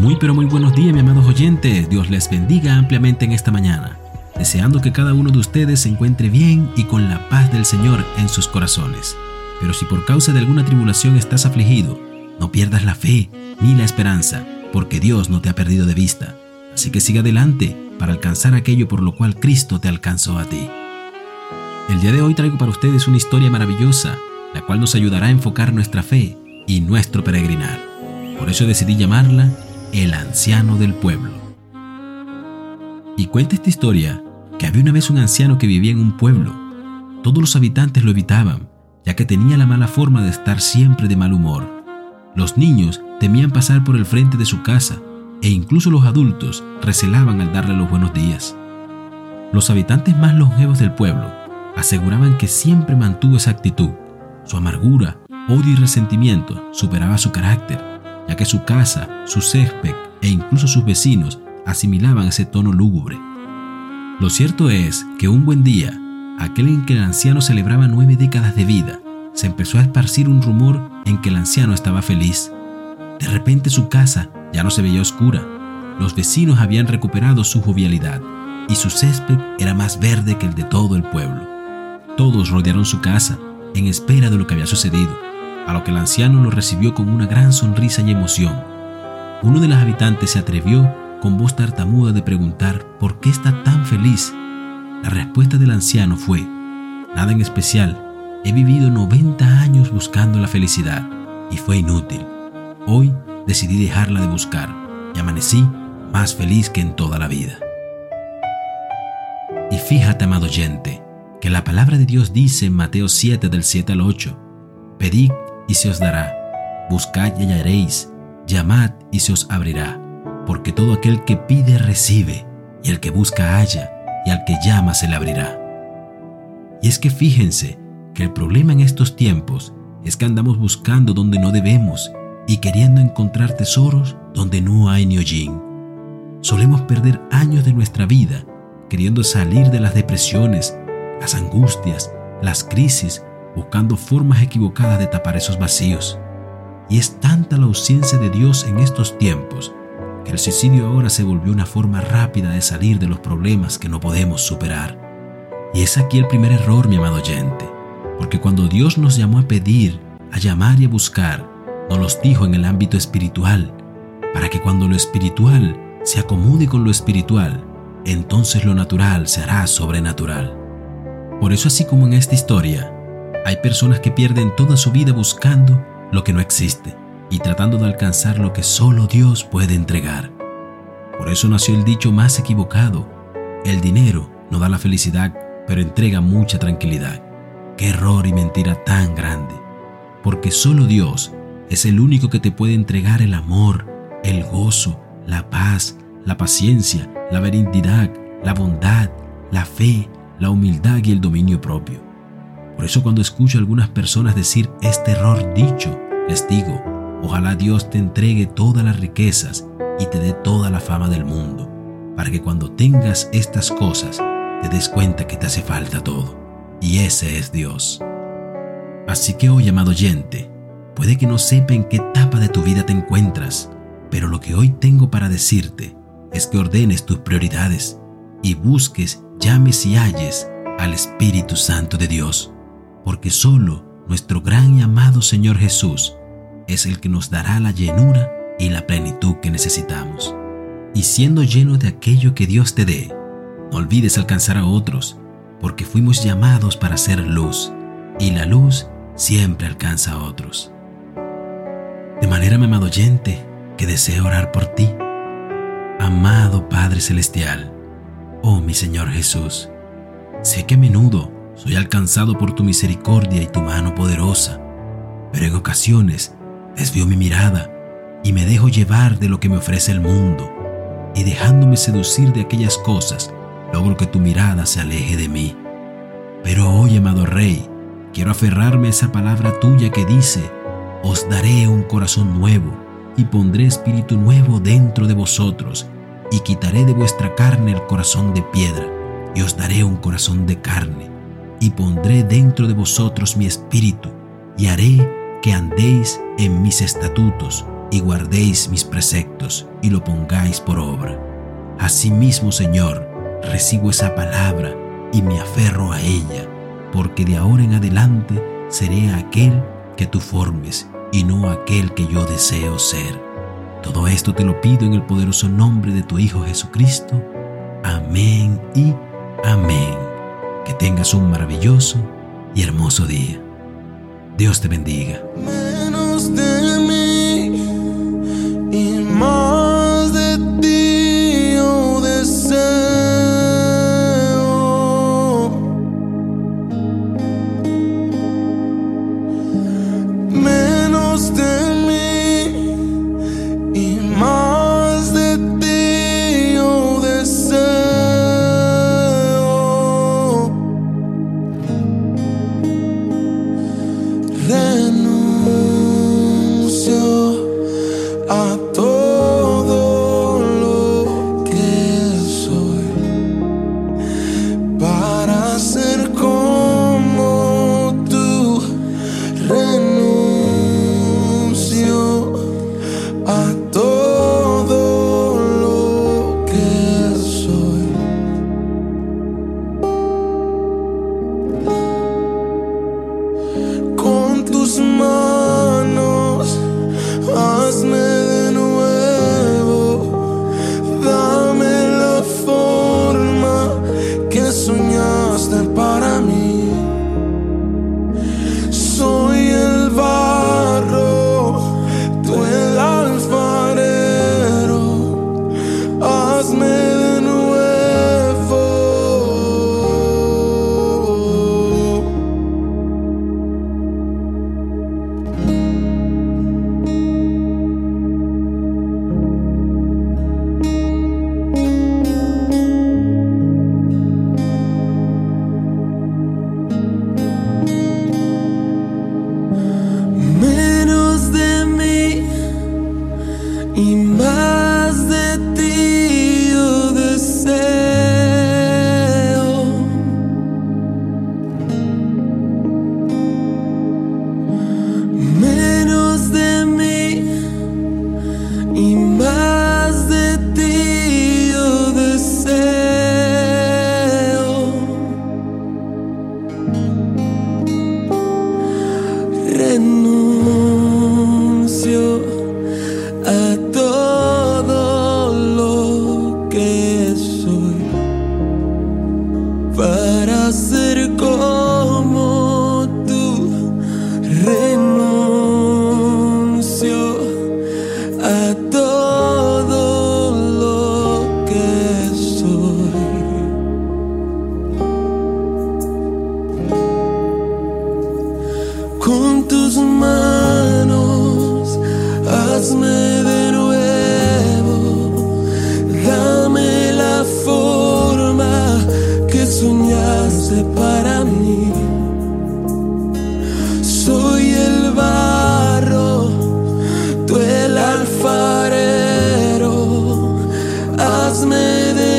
Muy pero muy buenos días, mis amados oyentes. Dios les bendiga ampliamente en esta mañana. Deseando que cada uno de ustedes se encuentre bien y con la paz del Señor en sus corazones. Pero si por causa de alguna tribulación estás afligido, no pierdas la fe ni la esperanza, porque Dios no te ha perdido de vista. Así que sigue adelante para alcanzar aquello por lo cual Cristo te alcanzó a ti. El día de hoy traigo para ustedes una historia maravillosa, la cual nos ayudará a enfocar nuestra fe y nuestro peregrinar. Por eso decidí llamarla el anciano del pueblo. Y cuenta esta historia que había una vez un anciano que vivía en un pueblo. Todos los habitantes lo evitaban, ya que tenía la mala forma de estar siempre de mal humor. Los niños temían pasar por el frente de su casa e incluso los adultos recelaban al darle los buenos días. Los habitantes más longevos del pueblo aseguraban que siempre mantuvo esa actitud. Su amargura, odio y resentimiento superaba su carácter ya que su casa, su césped e incluso sus vecinos asimilaban ese tono lúgubre. Lo cierto es que un buen día, aquel en que el anciano celebraba nueve décadas de vida, se empezó a esparcir un rumor en que el anciano estaba feliz. De repente su casa ya no se veía oscura, los vecinos habían recuperado su jovialidad y su césped era más verde que el de todo el pueblo. Todos rodearon su casa en espera de lo que había sucedido a lo que el anciano lo recibió con una gran sonrisa y emoción. Uno de los habitantes se atrevió con voz tartamuda de preguntar por qué está tan feliz. La respuesta del anciano fue, nada en especial, he vivido 90 años buscando la felicidad y fue inútil. Hoy decidí dejarla de buscar y amanecí más feliz que en toda la vida. Y fíjate, amado oyente, que la palabra de Dios dice en Mateo 7 del 7 al 8, Pedid y se os dará. Buscad y hallaréis, llamad y se os abrirá, porque todo aquel que pide recibe, y el que busca halla, y al que llama se le abrirá. Y es que fíjense que el problema en estos tiempos es que andamos buscando donde no debemos y queriendo encontrar tesoros donde no hay ni hollín. Solemos perder años de nuestra vida queriendo salir de las depresiones, las angustias, las crisis buscando formas equivocadas de tapar esos vacíos. Y es tanta la ausencia de Dios en estos tiempos que el suicidio ahora se volvió una forma rápida de salir de los problemas que no podemos superar. Y es aquí el primer error, mi amado oyente, porque cuando Dios nos llamó a pedir, a llamar y a buscar, nos los dijo en el ámbito espiritual, para que cuando lo espiritual se acomode con lo espiritual, entonces lo natural se hará sobrenatural. Por eso así como en esta historia, hay personas que pierden toda su vida buscando lo que no existe y tratando de alcanzar lo que solo Dios puede entregar. Por eso nació el dicho más equivocado. El dinero no da la felicidad, pero entrega mucha tranquilidad. Qué error y mentira tan grande. Porque solo Dios es el único que te puede entregar el amor, el gozo, la paz, la paciencia, la benignidad, la bondad, la fe, la humildad y el dominio propio. Por eso cuando escucho a algunas personas decir este error dicho, les digo, ojalá Dios te entregue todas las riquezas y te dé toda la fama del mundo, para que cuando tengas estas cosas te des cuenta que te hace falta todo. Y ese es Dios. Así que hoy, amado oyente, puede que no sepa en qué etapa de tu vida te encuentras, pero lo que hoy tengo para decirte es que ordenes tus prioridades y busques, llames y halles al Espíritu Santo de Dios porque solo nuestro gran y amado Señor Jesús es el que nos dará la llenura y la plenitud que necesitamos. Y siendo lleno de aquello que Dios te dé, no olvides alcanzar a otros, porque fuimos llamados para ser luz, y la luz siempre alcanza a otros. De manera, mi amado oyente, que deseo orar por ti. Amado Padre Celestial, oh mi Señor Jesús, sé que a menudo soy alcanzado por tu misericordia y tu mano poderosa, pero en ocasiones desvío mi mirada y me dejo llevar de lo que me ofrece el mundo, y dejándome seducir de aquellas cosas, logro que tu mirada se aleje de mí. Pero hoy, amado Rey, quiero aferrarme a esa palabra tuya que dice, os daré un corazón nuevo y pondré espíritu nuevo dentro de vosotros, y quitaré de vuestra carne el corazón de piedra, y os daré un corazón de carne y pondré dentro de vosotros mi espíritu, y haré que andéis en mis estatutos, y guardéis mis preceptos y lo pongáis por obra. Asimismo, Señor, recibo esa palabra y me aferro a ella, porque de ahora en adelante seré aquel que tú formes y no aquel que yo deseo ser. Todo esto te lo pido en el poderoso nombre de tu Hijo Jesucristo. Amén y amén. Que tengas un maravilloso y hermoso día. Dios te bendiga. A loves me.